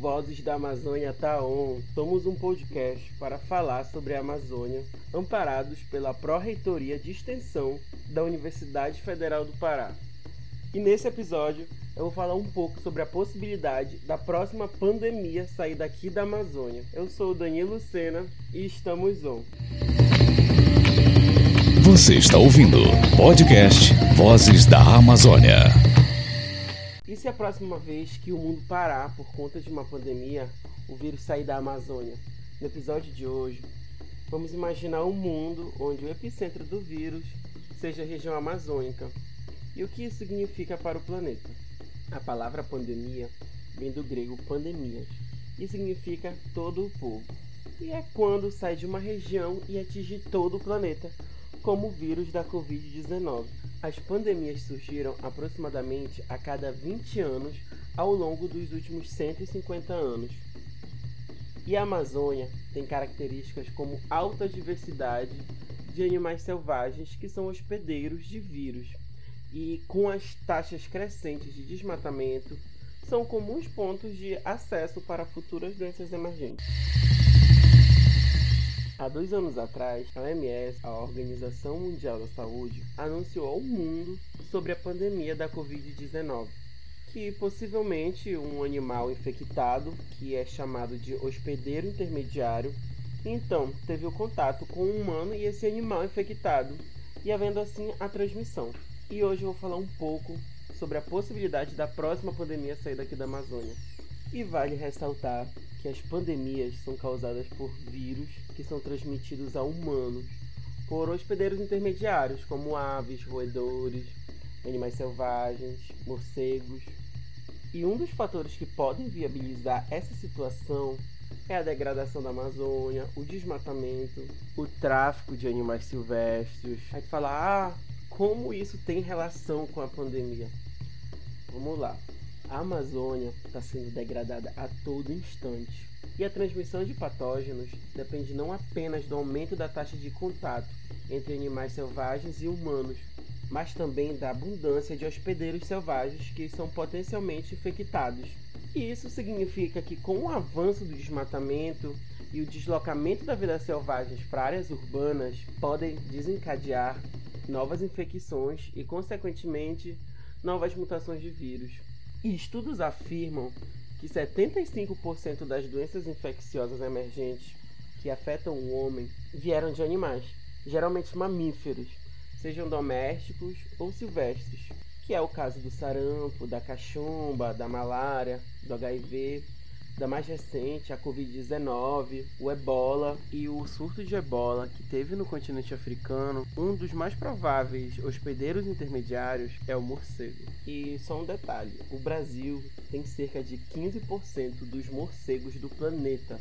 Vozes da Amazônia tá on. Somos um podcast para falar sobre a Amazônia, amparados pela Pró-Reitoria de Extensão da Universidade Federal do Pará. E nesse episódio eu vou falar um pouco sobre a possibilidade da próxima pandemia sair daqui da Amazônia. Eu sou o Danilo Sena e estamos on. Você está ouvindo podcast Vozes da Amazônia. A próxima vez que o mundo parar por conta de uma pandemia, o vírus sair da Amazônia? No episódio de hoje, vamos imaginar um mundo onde o epicentro do vírus seja a região amazônica. E o que isso significa para o planeta? A palavra pandemia vem do grego pandemias e significa todo o povo. E é quando sai de uma região e atinge todo o planeta, como o vírus da Covid-19. As pandemias surgiram aproximadamente a cada 20 anos ao longo dos últimos 150 anos. E a Amazônia tem características como alta diversidade de animais selvagens que são hospedeiros de vírus, e com as taxas crescentes de desmatamento, são comuns pontos de acesso para futuras doenças emergentes. Há dois anos atrás, a OMS, a Organização Mundial da Saúde, anunciou ao mundo sobre a pandemia da Covid-19, que possivelmente um animal infectado, que é chamado de hospedeiro intermediário, então teve o contato com um humano e esse animal infectado, e havendo assim a transmissão. E hoje eu vou falar um pouco sobre a possibilidade da próxima pandemia sair daqui da Amazônia. E vale ressaltar que as pandemias são causadas por vírus que são transmitidos a humanos por hospedeiros intermediários, como aves, roedores, animais selvagens, morcegos. E um dos fatores que podem viabilizar essa situação é a degradação da Amazônia, o desmatamento, o tráfico de animais silvestres. A gente fala, ah, como isso tem relação com a pandemia? Vamos lá. A Amazônia está sendo degradada a todo instante. E a transmissão de patógenos depende não apenas do aumento da taxa de contato entre animais selvagens e humanos, mas também da abundância de hospedeiros selvagens que são potencialmente infectados. E isso significa que, com o avanço do desmatamento e o deslocamento da vida selvagem para áreas urbanas, podem desencadear novas infecções e, consequentemente, novas mutações de vírus. E estudos afirmam que 75% das doenças infecciosas emergentes que afetam o homem vieram de animais, geralmente mamíferos, sejam domésticos ou silvestres, que é o caso do sarampo, da cachumba, da malária, do HIV da mais recente, a Covid-19, o ebola e o surto de ebola que teve no continente africano, um dos mais prováveis hospedeiros intermediários é o morcego. E só um detalhe: o Brasil tem cerca de 15% dos morcegos do planeta.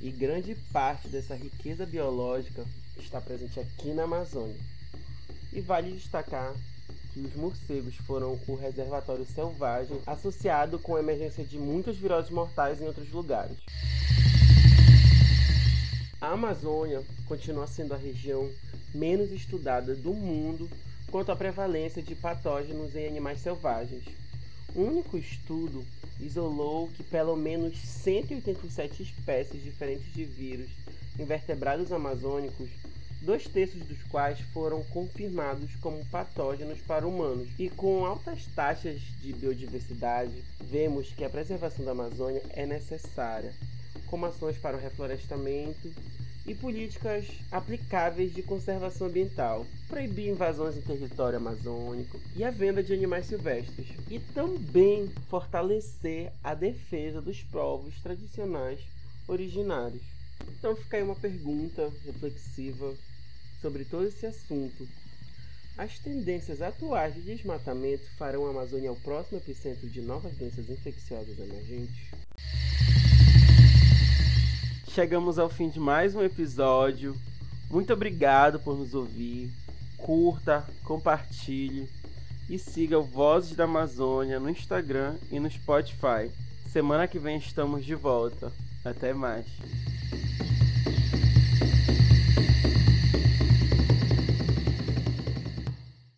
E grande parte dessa riqueza biológica está presente aqui na Amazônia. E vale destacar que os morcegos foram o reservatório selvagem associado com a emergência de muitas viroses mortais em outros lugares. A Amazônia continua sendo a região menos estudada do mundo quanto à prevalência de patógenos em animais selvagens. Um único estudo isolou que pelo menos 187 espécies diferentes de vírus invertebrados amazônicos dois terços dos quais foram confirmados como patógenos para humanos. E com altas taxas de biodiversidade, vemos que a preservação da Amazônia é necessária, como ações para o reflorestamento e políticas aplicáveis de conservação ambiental, proibir invasões em território amazônico e a venda de animais silvestres, e também fortalecer a defesa dos povos tradicionais originários. Então fica aí uma pergunta reflexiva sobre todo esse assunto. As tendências atuais de desmatamento farão a Amazônia o próximo epicentro de novas doenças infecciosas emergentes? Chegamos ao fim de mais um episódio. Muito obrigado por nos ouvir. Curta, compartilhe e siga o Vozes da Amazônia no Instagram e no Spotify. Semana que vem estamos de volta. Até mais. Thank you.